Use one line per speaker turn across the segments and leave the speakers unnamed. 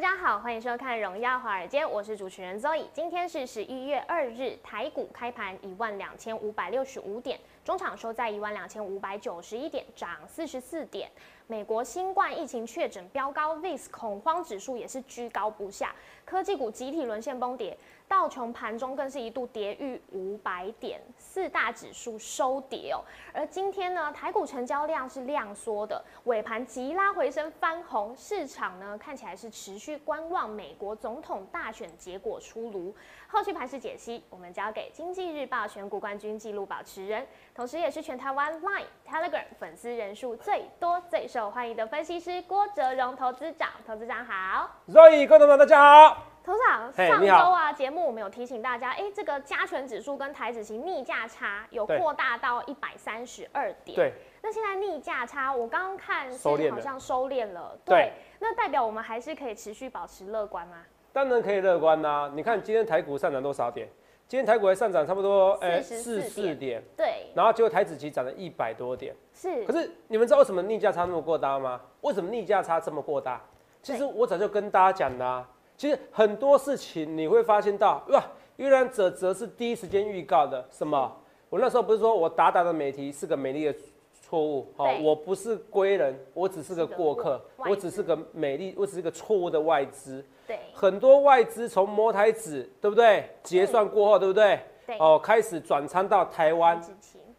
大家好，欢迎收看《荣耀华尔街》，我是主持人 Zoe。今天是十一月二日，台股开盘一万两千五百六十五点，中场收在一万两千五百九十一点，涨四十四点。美国新冠疫情确诊飙高，VIX 恐慌指数也是居高不下，科技股集体沦陷崩跌，道琼盘中更是一度跌逾五百点，四大指数收跌哦。而今天呢，台股成交量是量缩的，尾盘急拉回升翻红，市场呢看起来是持续观望美国总统大选结果出炉。后续盘势解析，我们交给经济日报选股冠军纪录保持人，同时也是全台湾 Line、Telegram 粉丝人数最多、最受欢迎的分析师郭哲荣投资长。投资长好。
Zoe，观众朋友大家好。
头长，上周啊，节目我们有提醒大家，哎、这个加权指数跟台指期逆价差有
对
扩大到一百三十二点。
对，
那现在逆价差，我刚刚看是
收
好像收敛了。
对
那代表我们还是可以持续保持乐观吗？
当然可以乐观啦、你看今天台股上涨多少点？今天台股还上涨差不多
44
四四点，
对，
然后结果台指期涨了一百多点。
是。
可是你们知道为什么逆价差那么过大吗？为什么逆价差这么过大？其实我早就跟大家讲啦、其实很多事情你会发现到，哇，原来泽泽是第一时间预告的。什么？我那时候不是说我达达的美题是个美丽的错误？哦，我不是归人，我只是个过客，我只是个美丽，我只是个错误的外资。
对
很多外资从摩台子，对不对？结算过后，对不对？
对。
哦，开始转仓到台湾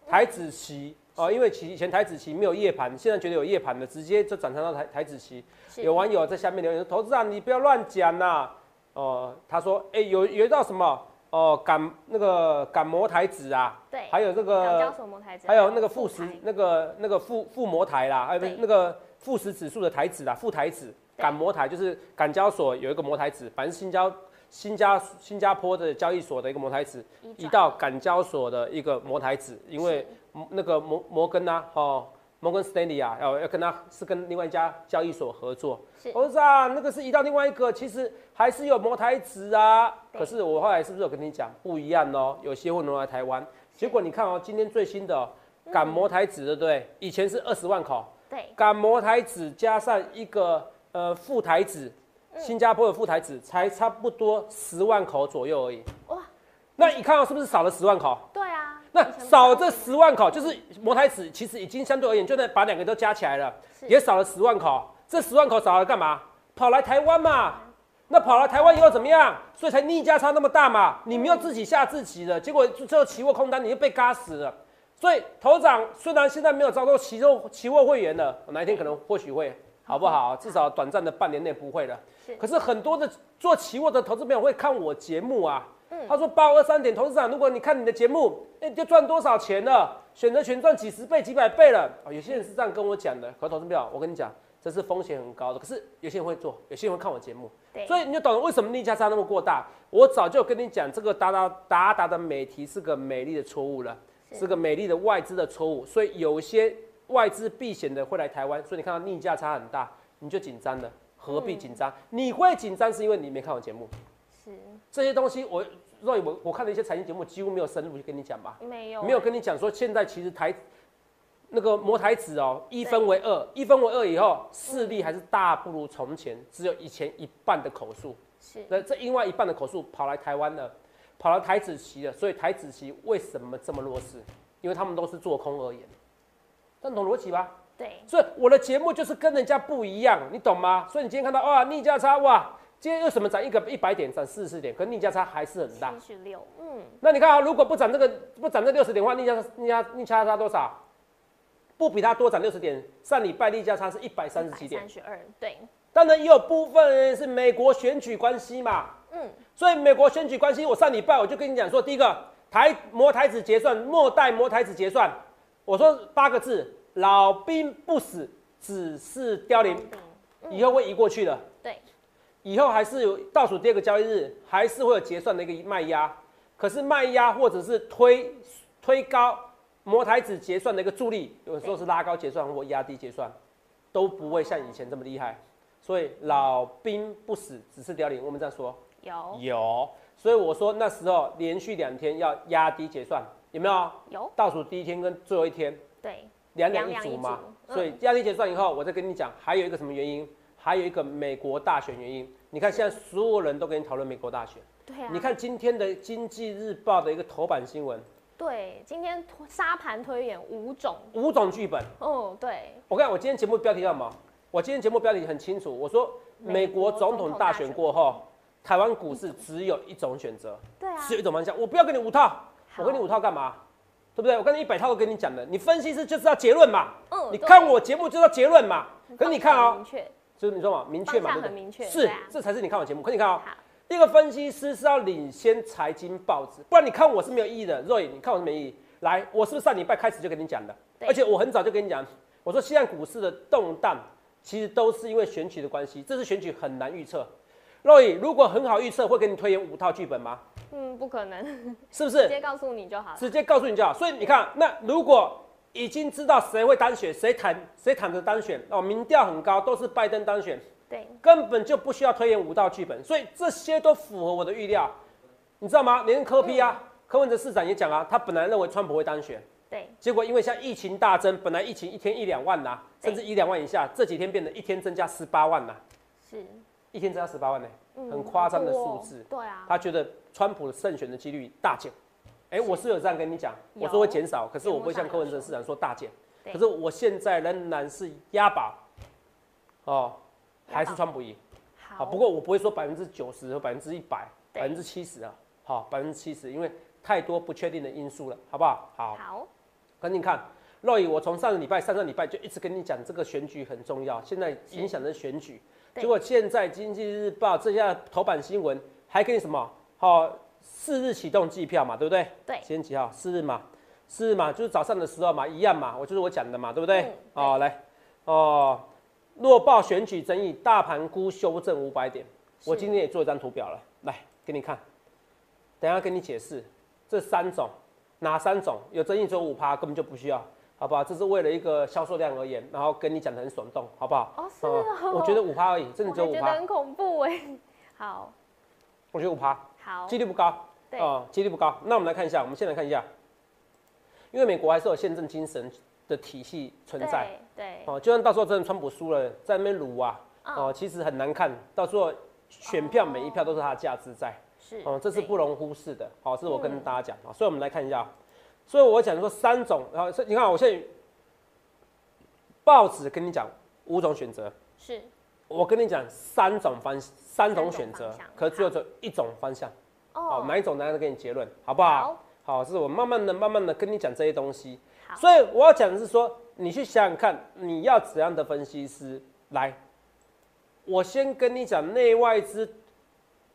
台，
子期哦，因为其以前台子期没有夜盘，现在觉得有夜盘的，直接就转成到台台子期。有网友在下面留言说：“投资啊，你不要乱讲呐。”哦，他说：“哎、有有一道什么哦，赶那个赶摩台子啊，
对，
还有那
港交
个还有那个
富
时那个那个富富摩台啦，还有那个富时指数的台子啦，富台子
对
赶摩台就是港交所有一个摩台子，反正新交新加新加坡的交易所的一个摩台子，移
移转
到港交所的一个摩台子，因为摩那个摩摩根啊，哦，摩根斯丹利啊，要要跟他是跟另外一家交易所合作。
是
我说啊，那个是移到另外一个，其实还是有摩台子啊。
对
可是我后来是不是有跟你讲不一样哦？有些会挪来台湾，结果你看哦，今天最新的哦赶摩台子，对不对？以前是二十万口，
对
赶摩台子加上一个呃副台子，
嗯
新加坡的副台子才差不多十万口左右而已。
哇，
那你看到是不是少了十万口？
对啊。
那少这十万口，就是摩台子其实已经相对而言，就算把两个都加起来了，也少了十万口。这十万口少了干嘛？跑来台湾嘛。那跑来台湾以后怎么样？所以才逆价差那么大嘛。你没有自己吓自己的，结果最后期货空单你就被嘎死了。所以头长虽然现在没有招收期货期货会员了，哪一天可能或许会，好不好？至少短暂的半年内不会了。可是很多的做期货的投资朋友会看我节目啊，他说八五二三点投资长，如果你看你的节目，哎、就赚多少钱了？选择权赚几十倍、几百倍了。啊、有些人是这样跟我讲的。可是投资朋友，我跟你讲，这是风险很高的。可是有些人会做，有些人会看我节目，所以你就懂了为什么逆价差那么过大。我早就跟你讲，这个达达达达的美题是个美丽的错误了，
是
是个美丽的外资的错误。所以有些外资避险的会来台湾，所以你看到逆价差很大，你就紧张了。何必紧张？你会紧张是因为你没看我节目。
是。
这些东西我，若我我看了一些财经节目，几乎没有深入去跟你讲吧，
没有。
没有跟你讲说现在其实台那个摩台子哦，一分为二，一分为二以后，势力还是大不如从前，只有以前一半的口数，
是。
那这另外一半的口数跑来台湾了，跑来台子期了，所以台子期为什么这么弱势？因为他们都是做空而言，但懂逻辑吧？
对。
所以我的节目就是跟人家不一样，你懂吗？所以你今天看到哇逆价差哇，今天为什么涨一个一百点，涨四十点，可逆价差还是很大。
七十六，嗯，
那你看啊，如果不涨这个不涨这六十点的话，逆价逆价逆价差多少？不比它多涨六十点，上礼拜逆价差是一百三十七点
三。十二，对，
当然也有部分人是美国选举关系嘛，
嗯，
所以美国选举关系，我上礼拜我就跟你讲说，第一个台摩台子结算，末代摩台子结算，我我说八个字：老兵不死，只是凋零。以后会移过去的。
对，
以后还是有倒数第二个交易日，还是会有结算的一个卖压。可是卖压或者是推推高摩台子结算的一个助力，有时候是拉高结算或压低结算，都不会像以前这么厉害。所以老兵不死，只是凋零。我们这样说，
有
有。所以我说那时候连续两天要压低结算，有没有？
有。
倒数第一天跟最后一天，
对，
两两一组嘛。所以压低结算以后，我再跟你讲，还有一个什么原因？还有一个美国大选原因。你看现在所有人都跟你讨论美国大选。
对啊。
你看今天的经济日报的一个头版新闻。
对，今天沙盘推演五种。
五种剧本。
哦，对。
我看我今天节目标题叫什么？我今天节目标题很清楚，我说美国总统大选过后，台湾股市只有一种选择，
对啊，
只有一种方向。我不要跟你五套，我跟你五套干嘛？对不对？我跟你一百套都跟你讲了，你分析师就知道结论嘛。嗯，你看我节目就知道结论嘛。可是你看
哦，
就是你说嘛，明确嘛，
很明确，
是，这才是你看我节目。可你看啊，一个分析师是要领先财经报纸，不然你看我是没有意义的。Roy，你看我是没意义。来，我是不是上礼拜开始就跟你讲的？而且我很早就跟你讲，我说现在股市的动荡。其实都是因为选举的关系，这次选举很难预测。若雨，如果很好预测，会给你推演五套剧本吗？
嗯，不可能，
是不是？
直接告诉你就好。
直接告诉你就好。所以你看，那如果已经知道谁会当选，谁躺谁躺着当选哦，民调很高，都是拜登当选，
对，
根本就不需要推演五道剧本。所以这些都符合我的预料，你知道吗？连科批啊，柯文哲市长也讲啊，他本来认为川普会当选。
对，
结果因为像疫情大增，本来疫情一天一两万呐，甚至一两万以下，这几天变得一天增加十八万呐，
是，
一天增加十八万呢，很夸张的数字。
对啊，
他觉得川普的胜选的几率大减。哎，我是有这样跟你讲，我说会减少，可是我不会像柯文哲市长说大减。可是我现在仍然是押宝，哦，还是川普赢。
好，
不过我不会说百分之九十和百分之一百，百分之七十啊，好，百分之七十，因为太多不确定的因素了，好不好？好。
好。
可你看，若雨，我从上个礼拜、上个礼拜就一直跟你讲，这个选举很重要，现在影响的选举。结果现在《经济日报》这下头版新闻还给你什么？好，四日启动计票嘛，对不对？
对。
今天几号？四日嘛，四日嘛，就是早上的时候嘛，一样嘛，我就是我讲的嘛，对不对？哦，来，哦，落报选举争议，大盘估修正五百点。我今天也做一张图表了，来给你看，等下跟你解释这三种。哪三种有争议只有五趴，根本就不需要，好不好？这是为了一个销售量而言，然后跟你讲的很耸动，好不好？
哦，是啊。
我觉得五趴而已，真的只有五趴。
觉得很恐怖哎。好。
我觉得五趴。
好。
几率不高。
对。
啊，几率不高。那我们来看一下，我们先来看一下，因为美国还是有宪政精神的体系存在。
对。
哦，就算到时候真的川普输了，在那边撸啊，哦，其实很难看到时候选票每一票都是它的价值在。
是哦，
这是不容忽视的，好，这是我跟大家讲啊，所以我们来看一下，所以我讲说三种，然后你看我现在报纸跟你讲五种选择，
是
我跟你讲三种方三种选择，可只有这一种方向，哦，哪一种呢？再给你结论，好不好？好，是我慢慢的、慢慢的跟你讲这些东西，所以我要讲的是说，你去想想看，你要怎样的分析师来？我先跟你讲内外资。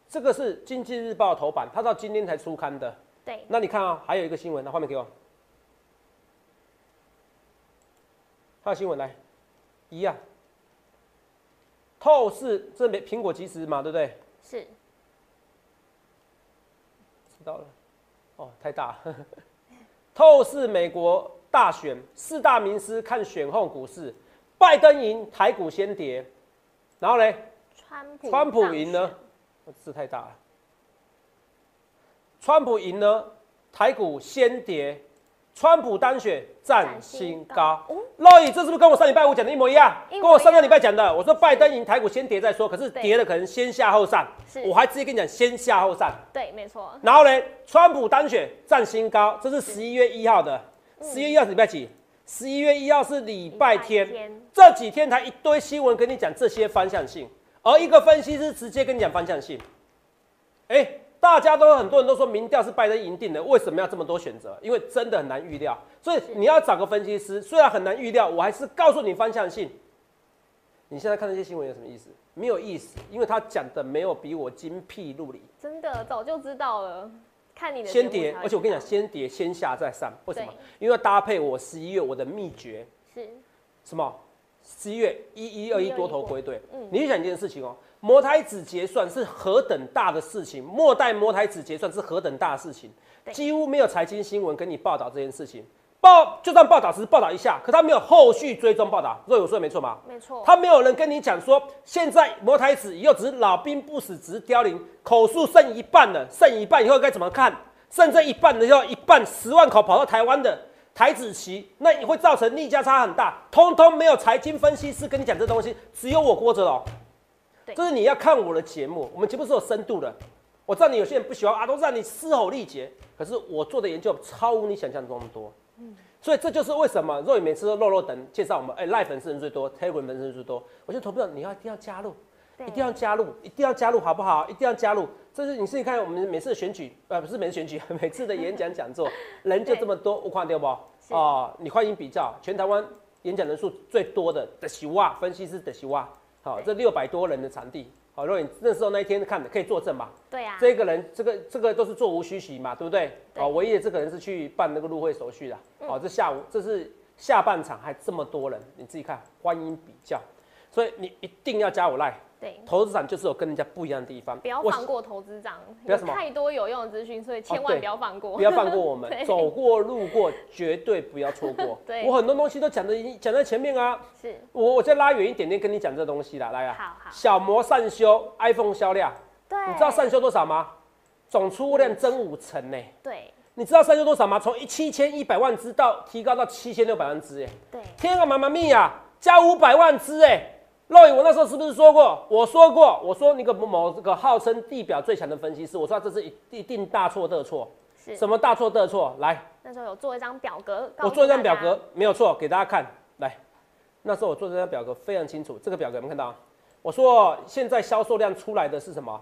这个是经济日报头版，它到今天才出刊的。
对。
那你看啊，还有一个新闻，那画面给我。还有新闻来，一样。透视这边苹果即时嘛，对不对？
是。
知道了。哦，太大。透视美国大选，四大名师看选后股市，拜登赢，台股先跌。然后嘞？
川普。
川普赢呢？字太大了。川普赢呢，台股先跌，川普单选战新高。老易，这是不是跟我上礼拜五讲的一模一样？跟我上个礼拜讲的，我说拜登赢，台股先跌再说，可是跌了可能先下后上。我还直接跟你讲先下后上。
对，没错。
然后呢，川普单选战新高，这是十一月一号的。十一月一号是礼拜几？十一月一号是礼拜天。这几天才一堆新闻跟你讲这些方向性。而一个分析师直接跟你讲方向性，哎，大家都很多人都说民调是拜登赢定的，为什么要这么多选择？因为真的很难预料，所以你要找个分析师，虽然很难预料，我还是告诉你方向性。你现在看这些新闻有什么意思？没有意思，因为他讲的没有比我精辟入理。
真的早就知道了。看你的
先跌，而且我跟你讲，先跌先下再上，为什么？因为搭配我十一月我的秘诀，
是
什么？十一月一一二一多头归队，
嗯
你去想一件事情哦，摩台子结算是何等大的事情，末代摩台子结算是何等大的事情，
对。
几乎没有财经新闻跟你报道这件事情，报就算报道只是报道一下，可他没有后续追踪报道，若有说的没错吗？
没错，
他没有人跟你讲说，现在摩台子以后只是老兵不死，只是凋零，口述剩一半了，剩一半以后该怎么看？剩这一半的要，一半十万口跑到台湾的台子旗，那也会造成逆价差很大，通通没有财经分析师跟你讲这东西，只有我郭哲龙。
对
这是你要看我的节目，我们节目是有深度的。我知道你有些人不喜欢啊，都让你嘶吼力竭，可是我做的研究超乎你想象中的多。所以这就是为什么若雨每次都肉肉等介绍我们，哎、赖粉丝人最多，Telegram 粉丝人最多。我觉得投票你要一定要加入，一定要加入，一定要加入，好不好？一定要加入。这是你自己看我们每次的选举，呃，不是每次选举，每次的演讲讲座，人就这么多，我看到不？哦，你欢迎比较，全台湾演讲人数最多的的西哇分析师的西哇，好，这六百多人的场地，好，如果你那时候那一天看的，可以作证吧？
对啊，
这个人，这个这个都是座无虚席嘛，对不对？
对
哦，唯一的这个人是去办那个入会手续的。哦，这下午这是下半场还这么多人，你自己看，欢迎比较，所以你一定要加我赖。
对，
投资长就是有跟人家不一样的地方，
不要放过投资长，
不要什么。
有太多有用的资讯，所以千万不要放过。
不要放过我们，走过路过绝对不要错过。
对。
我很多东西都讲的讲在前面啊，
是，
我我再拉远一点点跟你讲这东西啦，来啊，
好好，
小模善修 iPhone 销量，
对，
你知道善修多少吗？总出货量增五成呢、
对。
你知道善修多少吗？从一七千一百万只到提高到七千六百万只，哎，
对。
天啊，妈妈咪呀，加五百万只，哎，肉眼，我那时候是不是说过？我说过，我说那个某某这个号称地表最强的分析师，我说这是一一定大错特错，
是。
什么大错特错？来，
那时候有做一张表格，
我做一张表格，没有错，给大家看。来，那时候我做这张表格非常清楚，这个表格有没有看到？我说现在销售量出来的是什么？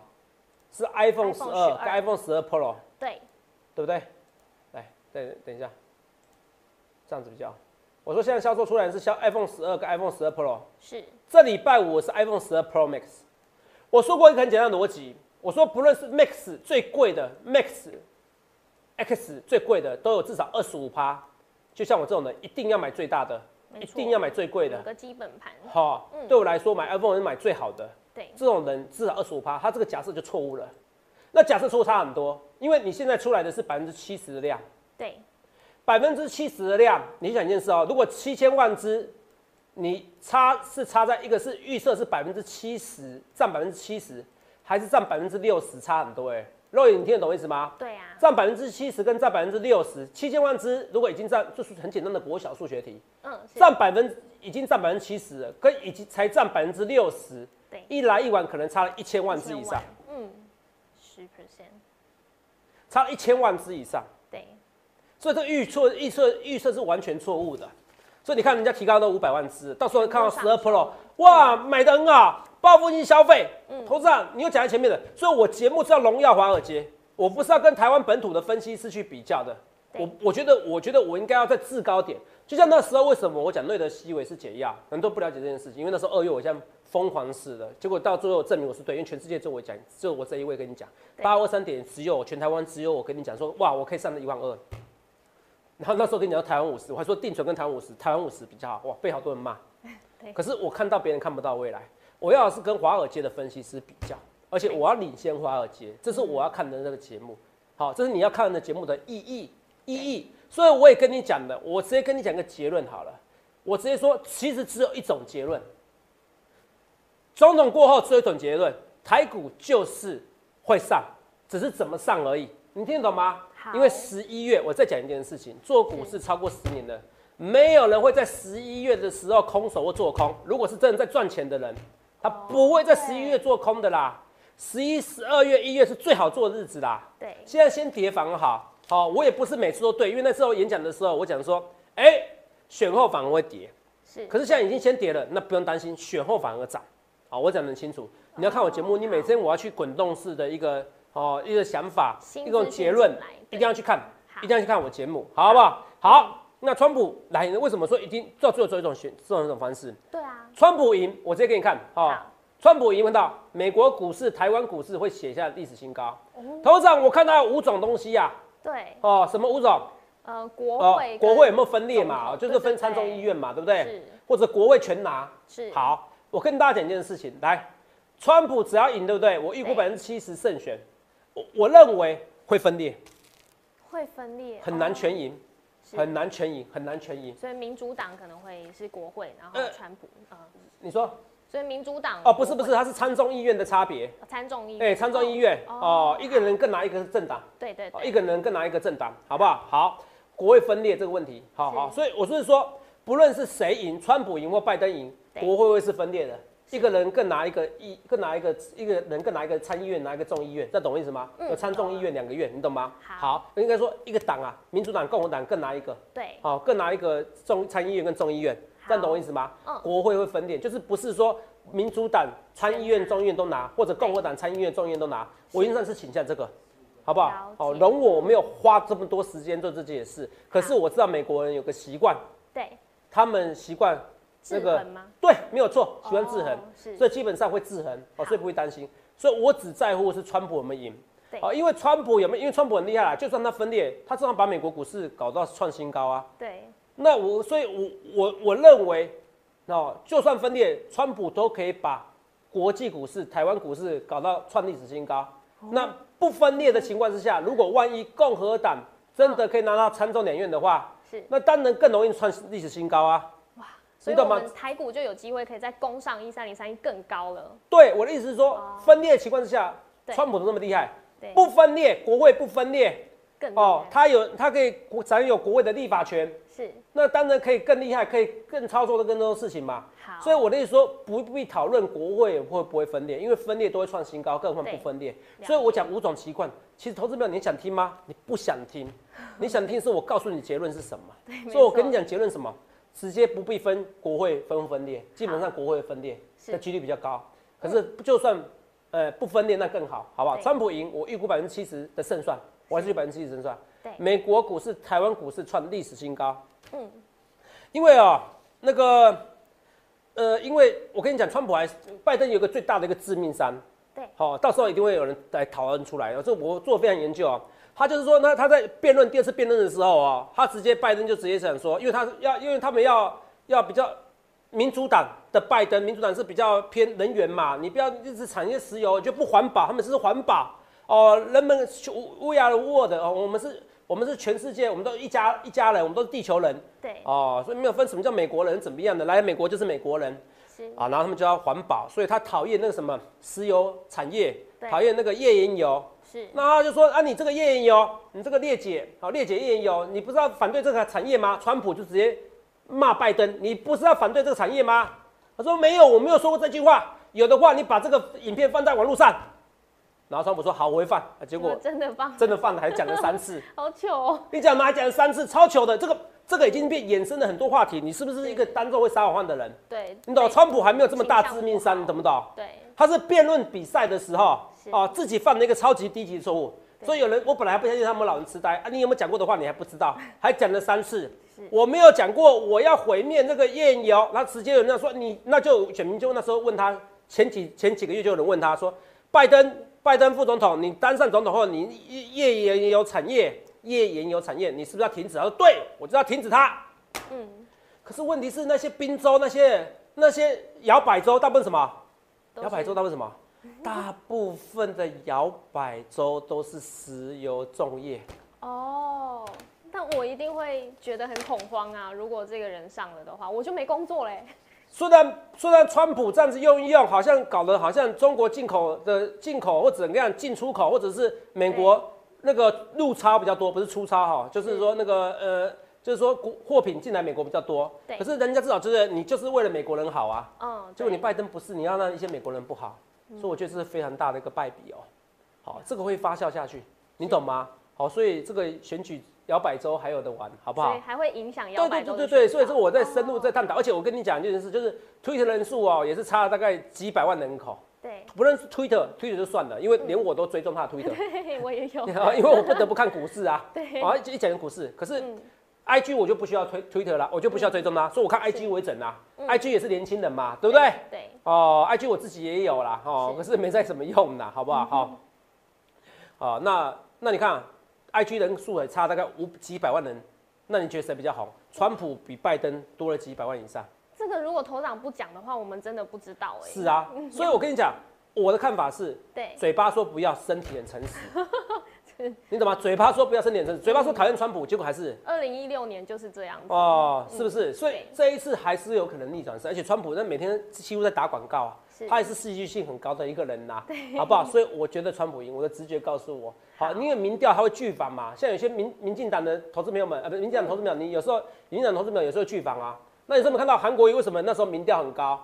是 iPhone 十二
12
跟 iPhone 十二 Pro，
对，
对不对？来，等等一下，这样子比较好。我说现在销售出来的是销 iPhone 十二跟 iPhone 十二 Pro，
是
这礼拜五是 iPhone 十二 Pro Max。我说过一个很简单的逻辑，我说不论是 Max 最贵的 Max、X 最贵的，都有至少二十五趴。就像我这种人，一定要买最大的，一定要买最贵的。
有个基本盘，
好、
嗯
对我来说买 iPhone 是买最好的。
对
这种人至少二十五趴，他这个假设就错误了。那假设错误差很多，因为你现在出来的是百分之七十的量，
对
百分之七十的量，你想一件事哦，如果七千万只，你差是差在一个是预设是百分之七十，占百分之七十，还是占百分之六十，差很多哎。肉眼，你听得懂意思吗？
对啊，
占百分之七十跟占百分之六十，七千万只如果已经占，就是很简单的国小数学题，
嗯，
占百分已经占百分之七十了，跟已经才占百分之六十，
对
一来一往可能差了一千万只以上，，
嗯，十 percent，
差了一千万只以上。
对
所以这个预测预测预测是完全错误的。所以你看人家提高到五百万只，到时候看到十二 Pro，哇，买的很好，报复性消费。
嗯
投资长，你又讲在前面的，所以我节目是要荣耀华尔街，我不是要跟台湾本土的分析师去比较的。我我觉得，我觉得我应该要在制高点，就像那时候为什么我讲瑞德西韦是解药，很多不了解这件事情，因为那时候二月我像疯狂似的，结果到最后证明我是对，因为全世界只有我讲，只有我这一位跟你讲，八二三点只有全台湾只有我跟你讲说，哇，我可以上到一万二。然后那时候跟你讲台湾五十，我还说定存跟台湾五十，台湾五十比较好，哇，被好多人骂
对。
可是我看到别人看不到未来，我要的是跟华尔街的分析师比较，而且我要领先华尔街，这是我要看的那个节目。好，这是你要看的节目的意义意义。所以我也跟你讲的，我直接跟你讲个结论好了，我直接说，其实只有一种结论。总统过后只有一种结论，台股就是会上，只是怎么上而已。你听得懂吗？
好
因为十一月，我再讲一件事情，做股市超过十年的，没有人会在十一月的时候空手或做空。如果是真的在赚钱的人，他不会在十一月做空的啦。十一、十二月、一月是最好做的日子啦。
对
现在先跌反而好，好，我也不是每次都对，因为那时候演讲的时候，我讲说，哎、选后反而会跌，
是，
可是现在已经先跌了，那不用担心，选后反而涨。好，我讲得很清楚。你要看我节目，你每天我要去滚动式的一个哦一个想法，一种结论，一定要去看，一定要去看我节目，好不好？好，那川普来，为什么说一定到最后走一种选这种一种方式？
对啊，
川普赢，我直接给你看，哦
好，
川普赢问到美国股市、台湾股市会写下历史新高。头长，我看到有五种东西呀、
对，
哦，什么五种？
呃，国
哦
会，
国会有没有分裂嘛？
统
就是分参众议院嘛，对不对？
是
或者国会全拿。
是，
好，我跟大家讲一件事情，来，川普只要赢，对不对？我预估百分之七十胜选，我我认为会分裂，
会分裂，
很难
哦
全赢，
是。
很难全赢，很难全赢。
所以民主党可能会是国会，然后
呃
川普，呃，
你说？
所以民主党
哦，不是不是，
国会
它是参众议院的差别。
参众议
哎、
院，
参众议院
哦。
哦，一个人更拿一个政党，哦，
对对。对，
一个人更拿一个政党，好不好？好，国会分裂这个问题，好好，所以我是说，不论是谁赢，川普赢或拜登赢，
对。
国会会是分裂的。一个人更拿一个一，更拿一个一个人更拿一个参议院，拿一个众议院，这懂我意思吗？
嗯。
有参众议院两个院，你懂吗？
好。
应该说一个党啊，民主党、共和党各拿一个，
对，
好，各拿一个众参议院跟众议院，这样懂我意思吗？
嗯。
国会会分裂，就是不是说民主党参议院、众议院都拿，或者共和党参议院、众议院都拿，我原则上是倾向这个，好不好？
好？
容我没有花这么多时间做这件事，可是我知道美国人有个习惯，
对，
他们习惯
制
那个
衡吗？
对，没有错，喜欢制衡
哦，
所以基本上会制衡，哦，所以不会担心。所以我只在乎是川普有没有赢，
对
哦，因为川普有没有？因为川普很厉害啦，就算他分裂，他至少把美国股市搞到创新高啊。
对，
那我，所以我我我认为，哦，就算分裂，川普都可以把国际股市、台湾股市搞到创历史新高。
哦
那不分裂的情况之下，如果万一共和党真的可以拿到参众两院的话，
是，
那当然更容易创历史新高啊。
所以我们台股就有机会可以再攻上一三零三一更高了。
对，我的意思是说，
哦。
分裂的情况之下，川普都那么厉害，
对，
不分裂，国会不分裂，
更
哦他有他可以掌有国会的立法权，
是。
那当然可以更厉害，可以更操作的更多事情嘛。
好，
所以我的意思说，不必讨论国会会不会分裂，因为分裂都会创新高，更何况不分裂。所以我讲五种习惯，其实投资朋友你想听吗？你不想听，你想听是我告诉你结论是什么。所以我跟你
错。
讲结论什么，直接不必分国会分不分裂，基本上国会分裂
是
的几率比较高。可是就算呃不分裂那更好，好不好？川普赢，我预估百分之七十的胜算，我还是有百分之七十胜算。
对
美国股市、台湾股市创历史新高。
嗯，
因为啊、那个呃，因为我跟你讲，川普还拜登有一个最大的一个致命伤。
对
好、到时候一定会有人来讨论出来。这我做非常研究啊。他就是说，那他在辩论第二次辩论的时候啊，他直接拜登就直接想说，因为他要，因为他们要要比较民主党的拜登，民主党是比较偏能源嘛，你不要一直产业石油就不环保，他们是环保哦，人们乌鸦的沃的哦，我们是，我们是全世界，我们都一家一家人，我们都是地球人
对，
哦，所以没有分什么叫美国人怎么样的，来美国就是美国人
是
啊，然后他们就要环保，所以他讨厌那个什么石油产业，讨厌那个页岩油，
是，
那他就说啊，你这个页岩油，你这个裂解，好裂解页岩油，你不是要反对这个产业吗？川普就直接骂拜登，你不是要反对这个产业吗？他说没有，我没有说过这句话。有的话，你把这个影片放在网络上。然后川普说好，我会放。啊结果
真的放，
真的放了，还讲了三次。
好糗哦，
你讲嘛，还讲了三次，超糗的。这个这个已经变衍生了很多话题。你是不是一个当众会撒谎的人？
对，
你懂？川普还没有这么大致命伤，你懂不懂？
对，
他是辩论比赛的时候，
是
哦，自己犯了一个超级低级错误，所以有人我本来还不相信他们老人痴呆啊，你有没有讲过的话你还不知道，还讲了三次。我没有讲过我要毁灭那个页岩油，然后直接有人说你，那就选民就那时候问他，前几前几个月就有人问他说，拜登拜登副总统，你当上总统后，你页页岩油产业页岩油产业，你是不是要停止？他说对，我就要停止它。
嗯，
可是问题是那些滨州那些那些摇摆州大部分什么？摇摆州大部分什么？大部分的摇摆州都是石油重业。
哦，但我一定会觉得很恐慌啊！如果这个人上了的话，我就没工作嘞。
虽然虽然川普这样子用一用，好像搞得好像中国进口的进口或者怎么样进出口，或者是美国那个入超比较多，不是出超哈，就是说那个呃，就是说国货品进来美国比较多。
对
可是人家至少就是你就是为了美国人好啊，
嗯，
结果你拜登不是，你要让一些美国人不好，所以我觉得这是非常大的一个败笔哦。好，这个会发酵下去，你懂吗？好，所以这个选举摇摆州还有的玩，好不好
所以？还会影响摇
对
摆州
对对对对
对，
所以这个我在深入
哦
在探讨，而且我跟你讲一件事，就是 Twitter 人数哦，也是差了大概几百万人口。
对，
不论是 Twitter，Twitter 就算了，因为连我都追踪他的 Twitter，
对我也有，
因为我不得不看股市啊。
对，
啊，一一讲股市，可是
嗯
IG 我就不需要推 Twitter 啦，我就不需要追踪啦，所以我看 IG 为准啦。IG 也是年轻人嘛，对不对？
对，
哦，IG 我自己也有啦，哦，可是没在什么用啦，好不好？好，哦，那那你看啊，IG 人数也差大概五几百万人，那你觉得谁比较红？川普比拜登多了几百万以上。
这个如果头长不讲的话，我们真的不知道哎。
是啊，所以我跟你讲，我的看法是，
对，
嘴巴说不要，身体很诚实。你懂吗？嘴巴说不要，身体很诚实。嘴巴说讨厌川普，结果还是
二零一六年就是这样子。
哦，是不是？所以
对
这一次还是有可能逆转胜，而且川普那每天几乎在打广告啊，他也是戏剧性很高的一个人呐、好不好？所以我觉得川普赢，我的直觉告诉我，好，因为民调他会拒访嘛，像有些民民进党的投资朋友们，呃，不是民进党投资朋友，你有时候民进党投资朋友有时候拒访啊，那有时候我们看到韩国瑜为什么那时候民调很高？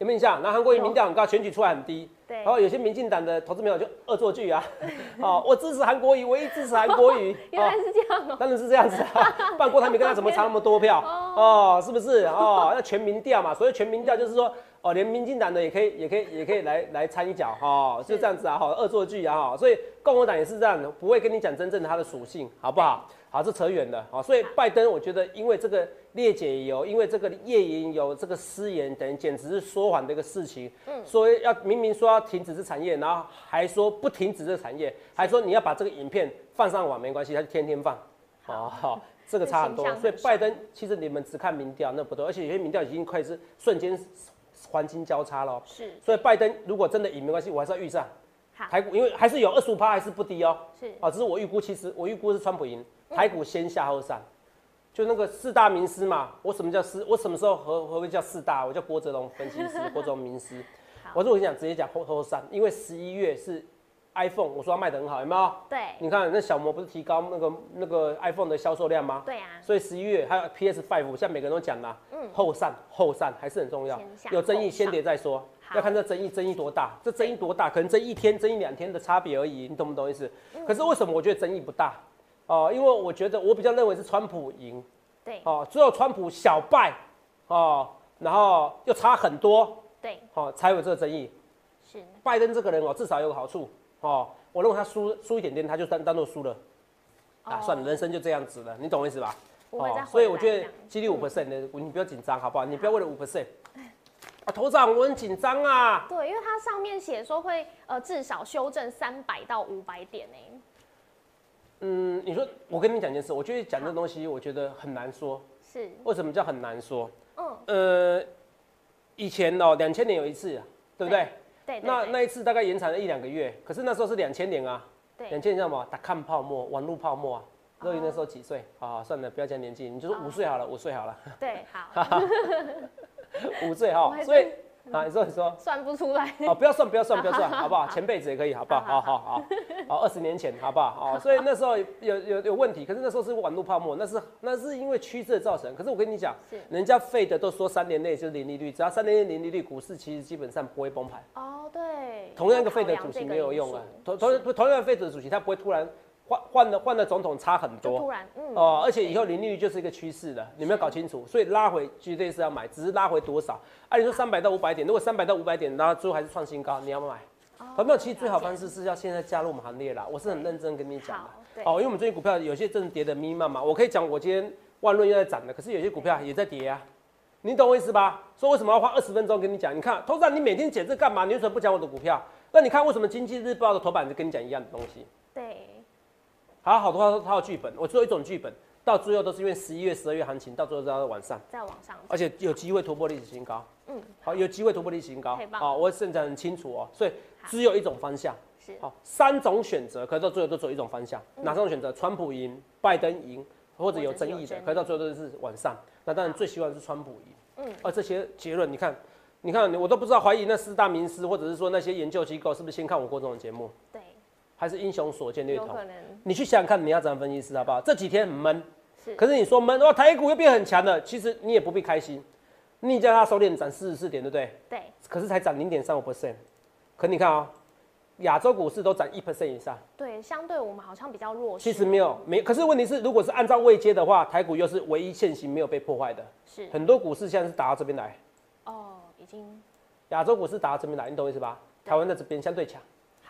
有没有印象？然后韩国瑜民调很高，选举出来很低，
对。
然后有些民进党的投资朋友就恶作剧啊，哦，我支持韩国瑜，唯一支持韩国瑜，
原来是这样哦。
当然是这样子啊，不然郭台铭跟他怎么差那么多票？哦，是不是？哦，那全民调嘛，所以全民调就是说，哦，连民进党的也可以，也可以，也可以来来掺一脚，哈、就这样子啊，哈，恶作剧啊，哈，所以共和党也是这样的，不会跟你讲真正的它的属性，好不好？好，这扯远了，好，所以拜登，我觉得因为这个裂解油，因为这个页岩油这个失言，等于简直是说谎的一个事情，嗯，说要明明说要停止这产业，然后还说不停止这个产业，还说你要把这个影片放上网没关系，他就天天放，哦，好，这个差很多。所以拜登其实你们只看民调那不多，而且有些民调已经快是瞬间黄金交叉了哦，
是。
所以拜登如果真的赢没关系，我还是要预算
好，
台股，因为还是有二十五趴还是不低哦，
是。
啊，只是我预估，其实我预估是川普赢，台股先下后上，就那个四大名师嘛。我什么叫四？我什么时候何何谓叫四大？我叫郭哲龙分析师，郭哲龙名师。我说我跟你讲，直接讲后后上，因为十一月是 iPhone，我说它卖的很好，有没有？
对
你看那小摩不是提高那个那个 iPhone 的销售量吗？
对啊，
所以十一月还有 PS Five，现在每个人都讲啦，后上后上还是很重要，有争议先跌再说，要看这争议争议多大，这争议多大，可能争一天、争一两天的差别而已，你懂不懂意思？
嗯
可是为什么我觉得争议不大？哦，因为我觉得我比较认为是川普赢，
对
哦，只有川普小败，哦，然后又差很多，
对
哦，才有这个争议。
是，
拜登这个人哦，至少有个好处，哦，我认为他输输一点点，他就当当做输了，啊，
哦
算了，人生就这样子了，你懂我意思吧？
不会再回来
所以我觉得几率五 percent 的，你不要紧张，好不好？你不要为了五 percent。啊，头长，我很紧张啊。
对，因为它上面写说会呃至少修正三百到五百点呢。
嗯，你说，我跟你讲一件事，我觉得讲这东西，我觉得很难说。
是，
为什么叫很难说？
嗯，
呃，以前哦，两千年有一次啊，对不对？
对
那那一次大概延长了一两个月，可是那时候是两千年啊，两
对
千年叫什么？打看泡沫，网络泡沫啊。乐莹那时候几岁？啊，算了，不要讲年纪，你就说五岁好了，五岁好了，
对，好，
五岁哈。所以
真
啊，你说你说，
算不出来。
哦，不要算，不要算，不要算，好不好？前辈子也可以，好不好？
好
好好好，二十年前，好不好？哦，所以那时候有有有问题，可是那时候是网络泡沫，那是那是因为趋势造成。可是我跟你讲，人家费的都说三年内就是零利率，只要三年内零利率，股市其实基本上不会崩盘。
哦，对，
同样一个
要
费的主席没有用啊，同同同样的费的主席，他不会突然换换了换了总统差很多。
突然，嗯，
哦，而且以后零利率就是一个趋势了，你们要搞清楚，所以拉回绝对是要买，只是拉回多少。按、理说三百到五百点，如果三百到五百点，然后最后还是创新高，你要不要买？好、没有，其实最好方式是要现在加入我们行列啦。我是很认真跟你讲的哦，因为我们最近股票有些真的跌的密密麻麻，我可以讲我今天万润又在涨了，可是有些股票也在跌啊。你懂我意思吧？所以为什么要花二十分钟跟你讲？你看，通常你每天解这干嘛？你为什么不讲我的股票？那你看为什么经济日报的头版就跟你讲一样的东西？
对，
还有好多套套剧本，我只有一种剧本，到最后都是因为十一月、十二月行情，到最后都在晚上，
再往上，
而且有机会突破历史新高。
嗯，
好，有机会突破历史新高好，我现在很清楚哦，所以只有一种方向。
是
好，三种选择，可是到最后都只有一种方向。哪三种选择？川普赢，拜登赢，或者有争议的，可是到最后都是晚上。那当然最希望是川普赢。
嗯，
而这些结论，你看，你看，我都不知道怀疑那四大名师，或者是说那些研究机构是不是先看我过这种节目，
对，
还是英雄所见略同？你去想想看，你要怎样分析师好不好？这几天很闷，
是，
可是你说闷，哇，台股又变很强了，其实你也不必开心。你叫它收敛涨四十四点，对不对？
对，
可是才涨零点三五 percent。可你看啊、亚洲股市都涨一 percent 以上，
对，相对我们好像比较弱势，
其实没有没，可是问题是，如果是按照位阶的话，台股又是唯一现行没有被破坏的。
是，
很多股市现在是打到这边来，
哦，已经
亚洲股市打到这边来，你懂我意思吧？台湾在这边相对强，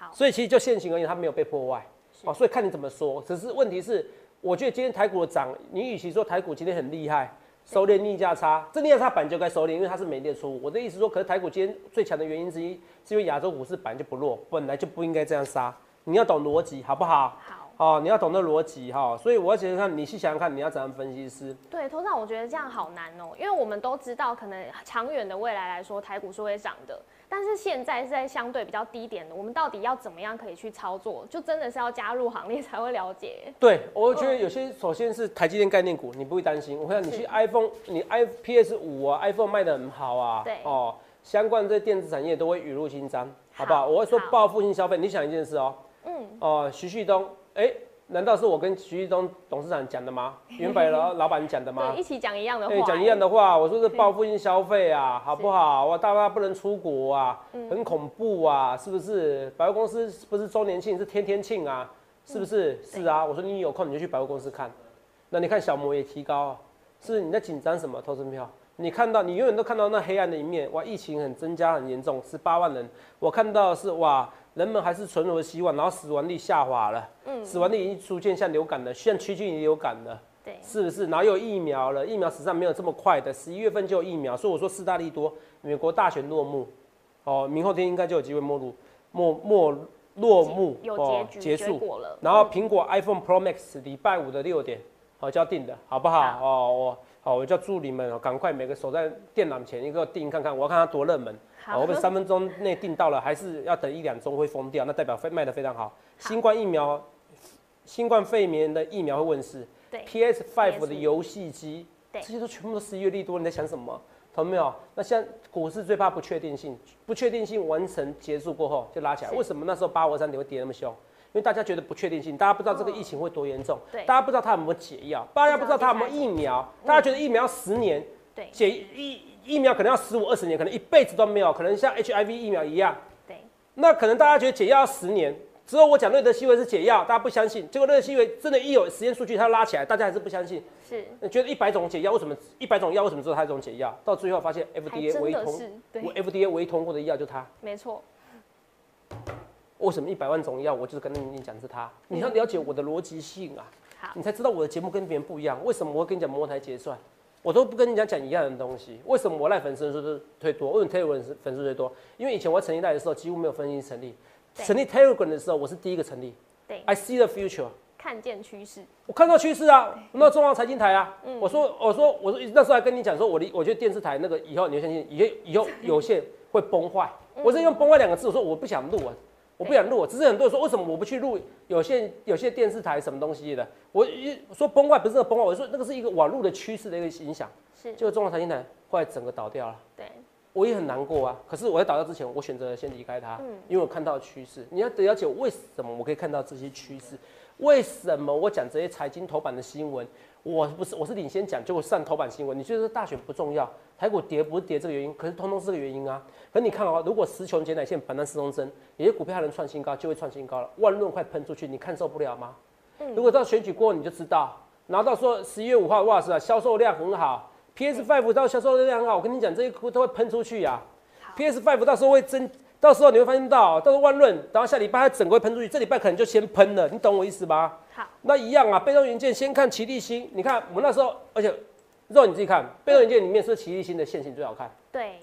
好，
所以其实就现行而言，它没有被破坏。
是
哦，所以看你怎么说。只是问题是，我觉得今天台股的涨，你与其说台股今天很厉害，收敛逆价差，这逆价差板就该收敛，因为它是美列出。我的意思说，可是台股今天最强的原因之一，是因为亚洲股市本来就不弱，本来就不应该这样杀。你要懂逻辑，好不好？
好。
哦，你要懂得逻辑哈，所以我要想想看，你去想想看，你要怎样分析师？
对，头上我觉得这样好难哦，因为我们都知道，可能长远的未来来说，台股是会涨的，但是现在是在相对比较低点的，我们到底要怎么样可以去操作？就真的是要加入行列才会了解。
对，我觉得有些首先是台积电概念股，你不会担心。我看你去 iPhone，你 i P S 五啊，iPhone 卖的很好啊，
对
哦，相关这电子产业都会雨露均沾，好不好？我会说报复性消费，你想一件事哦，嗯，哦，徐旭东，哎。难道是我跟徐旭东董事长讲的吗？云北老老板讲的吗？
对，一起讲一样的话。
讲一样的话。我说是报复性消费啊，好不好？我大家不能出国啊，很恐怖啊，是不是？百货公司不是周年庆，是天天庆啊，是不是？是啊。我说你有空你就去百货公司看。那你看小摩也提高，是你在紧张什么？投资票？你看到你永远都看到那黑暗的一面。哇，疫情很增加很严重，十八万人。我看到是哇。人们还是存有希望，然后死亡率下滑了，嗯，死亡率已经出现像流感了，像趋近于流感了，
对，
是不是？然后有疫苗了，疫苗史上没有这么快的，十一月份就有疫苗，所以我说四大利多，美国大选落幕，哦，明后天应该就有机会没落，没没落幕，
有结束了。
然后苹果 iPhone Pro Max 礼拜五的六点，好就要定的，好不好？哦，我好，我叫助理们赶快每个守在电脑前一个定看看，我要看它多热门。我们三分钟内订到了，还是要等一两周会封掉？那代表非卖的非常好。新冠疫苗，新冠肺炎的疫苗会问世。
对。
PS Five 的游戏机，这些都全部都十一月利多。你在想什么？懂没有？那现在股市最怕不确定性，不确定性完成结束过后就拉起来。为什么那时候八五三点会跌那么凶？因为大家觉得不确定性，大家不知道这个疫情会多严重。
对。
大家不知道它有没有解药，大家不知道它有没有疫苗，大家觉得疫苗十年。
对。
解疫。疫苗可能要十五二十年，可能一辈子都没有，可能像 HIV 疫苗一样。
对。
那可能大家觉得解药要十年，之后我讲瑞德西韦是解药，大家不相信。结果瑞德西韦真的，一有实验数据，它拉起来，大家还是不相信。
是。
你觉得一百种解药为什么一百种药为什么只有它一种解药？到最后发现 FDA 唯一通我，FDA 唯一通过的药就它。
没错。
为什么一百万种药，我就是跟你讲是它？你要了解我的逻辑性啊，你才知道我的节目跟别人不一样。为什么我会跟你讲摩台结算？我都不跟你讲讲一样的东西，为什么我赖粉丝是最多？为什么 Telegram 粉丝最多？因为以前我成立赖的时候几乎没有分析成立，成立 Telegram 的时候我是第一个成立。
对
，I see the future，
看见趋势。
我看到趋势啊，那中央财经台啊，我说我说我说那时候还跟你讲说，我离我觉得电视台那个以后你要相信，以后以后有线会崩坏。我是用崩坏两个字，我说我不想录啊。我不想录，只是很多人说为什么我不去录有线有些电视台什么东西的？我一说崩坏不是那个崩坏，我说那个是一个网络的趋势的一个影响。
是，
就中国财经台后来整个倒掉了。
对，
我也很难过啊。可是我在倒掉之前，我选择先离开它，因为我看到趋势。你要得了解为什么我可以看到这些趋势，为什么我讲这些财经头版的新闻。我不是，我是领先讲，结果上头版新闻。你觉得大选不重要？台股跌不是跌这个原因，可是通通是这个原因啊。可你看哦，如果十穷减奶线、板单四中针，有些股票还能创新高，就会创新高了。万润快喷出去，你看受不了吗？如果到选举过，你就知道。拿到说十一月五号，哇塞，销售量很好，PS Five 到销售量很好，我跟你讲，这些股都会喷出去呀。PS Five 到时候会增，到时候你会发现到，到时候万润，然后下礼拜它整个会喷出去，这礼拜可能就先喷了，你懂我意思吧？
好，
那一样啊，被动元件先看齐力新，你看我们那时候，而且肉你自己看，被动元件里面是齐力新的线型最好看。
对，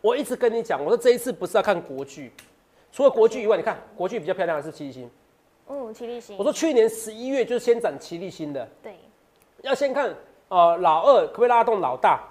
我一直跟你讲，我说这一次不是要看国剧，除了国剧以外，你看国剧比较漂亮的是齐力新。
嗯，齐力新。
我说去年十一月就是先展齐力新的。
对，
要先看呃老二可不可以拉动老大，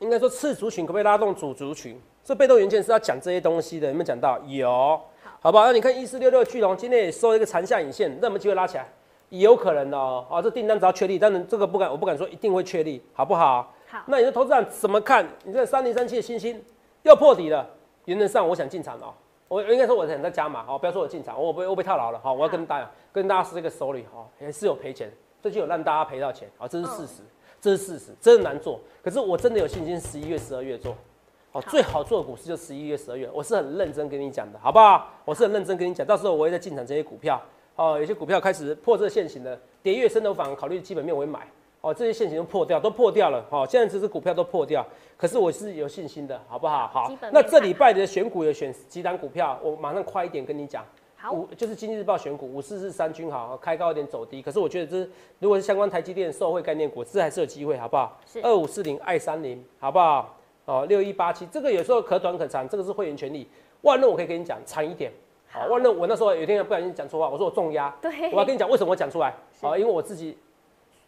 应该说次族群可不可以拉动主族群。这被动元件是要讲这些东西的，有没有讲到？有。好不好？那你看一四六六巨龙今天也收一个长下影线，那有没有机会拉起来？有可能的哦。啊，这订单只要确立，但是这个不敢，我不敢说一定会确立，好不好？
好。
那你说投资长怎么看？你这三零三七的星星又破底了，原则上我想进场哦。我应该说我想在加码，哦，不要说我进场，我被我被套牢了，好，我要跟大家跟大家说这个手里哈，也是有赔钱，最近有让大家赔到钱，好，这是事实，这是事实，真的难做，可是我真的有信心，十一月、十二月做。哦，最好做的股市就十一月、十二月，我是很认真跟你讲的，好不好？我是很认真跟你讲，到时候我会再进场这些股票。哦，有些股票开始破这个线型的，跌越深的反而考虑基本面我会买。哦，这些线型都破掉，都破掉了。哦，现在这支股票都破掉，可是我是有信心的，好不好？好。那这礼拜的选股有选几档股票，我马上快一点跟你讲。
好
五就是经济日报选股五四四三均好，开高一点走低，可是我觉得这如果是相关台积电受惠概念股，这还是有机会，好不好？
是
二五四零爱三零，好不好？哦，六一八七，这个有时候可短可长，这个是会员权利。万润我可以跟你讲长一点，好，
好
万润我那时候有一天不小心讲错话，我说我重压，
对，
我要跟你讲为什么我讲出来，
是
好，因为我自己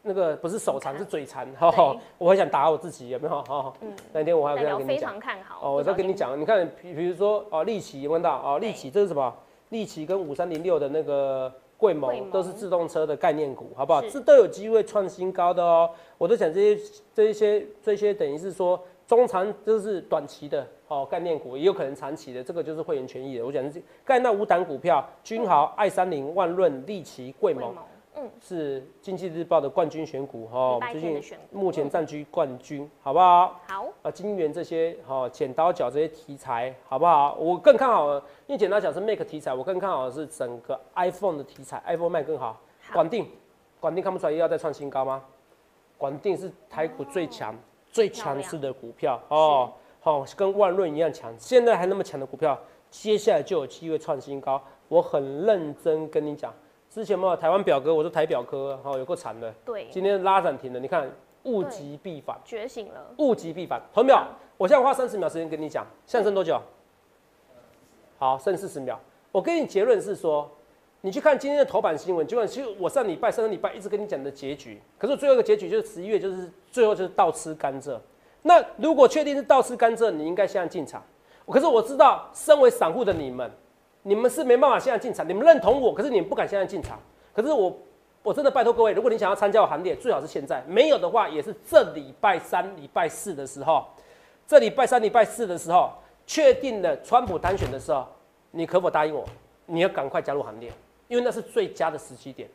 那个不是手残是嘴残，哈、
对
我很想打我自己，有没有？哈、
嗯，
那天我还有
代表非
跟你讲。
常看好。
哦，我再跟你讲，你看，比比如说哦，利奇有没有看到？哦，
对
利奇这是什么？利奇跟五三零六的那个贵
贵盟
盟都是自动车的概念股，好不好？
是
这都有机会创新高的哦。我都讲这些这一些这些等于是说中长就是短期的哦概念股，也有可能长期的，这个就是会员权益的。我讲的是概那五档股票，君豪、爱三零、万润、利奇、贵盟，
嗯，
是经济日报的冠军选股哦
礼，拜
最近目前
嗯
占据冠军，好不好？
好，
啊，金元这些哈、哦，剪刀脚这些题材好不好？我更看好，因为剪刀脚是 Make 题材，我更看好的是整个 iPhone 的题材，iPhone 卖更好。
好
广定，广定看不出来又要再创新高吗？广定是台股最强、最强势的股票哦，好、跟万润一样强，现在还那么强的股票，接下来就有机会创新高。我很认真跟你讲，之前嘛，台湾表哥，我说台表哥，哦，有够惨的，
对，
今天拉涨停了，你看物极必反。
觉醒了，
物极必反。同秒，我现在花三十秒时间跟你讲，现在剩多久？好，剩四十秒。我给你结论是说，你去看今天的头版新闻，结果其实我上礼拜、上个礼拜一直跟你讲的结局，可是最后一个结局就是十一月，就是最后就是倒吃甘蔗。那如果确定是倒吃甘蔗，你应该现在进场。可是我知道，身为散户的你们，你们是没办法现在进场，你们认同我，可是你们不敢现在进场。可是我我真的拜托各位，如果你想要参加我行列，最好是现在；没有的话，也是这礼拜三、礼拜四的时候，这礼拜三、礼拜四的时候，确定了川普当选的时候，你可否答应我？你要赶快加入行列，因为那是最佳的时机点。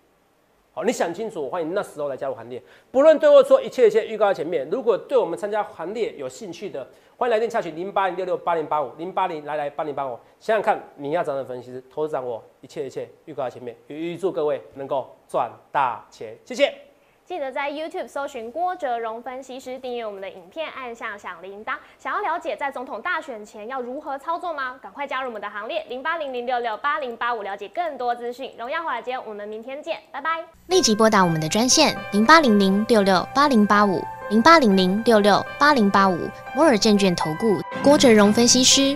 好，你想清楚，我欢迎那时候来加入行列。不论对或错，一切一切预告在前面。如果对我们参加行列有兴趣的，欢迎来电洽询零八零六六八零八五零八零来来八零八五。想想看，你要找的分析师，投资长我一切一切预告在前面，预祝各位能够赚大钱。谢谢。
记得在 YouTube 搜寻郭哲荣分析师，订阅我们的影片，按下小铃铛。想要了解在总统大选前要如何操作吗？赶快加入我们的行列，零八零零六六八零八五，了解更多资讯。荣耀华尔街，我们明天见，拜拜。
立即拨打我们的专线零八零零六六八零八五零八零零六六八零八五摩尔证券投顾郭哲荣分析师。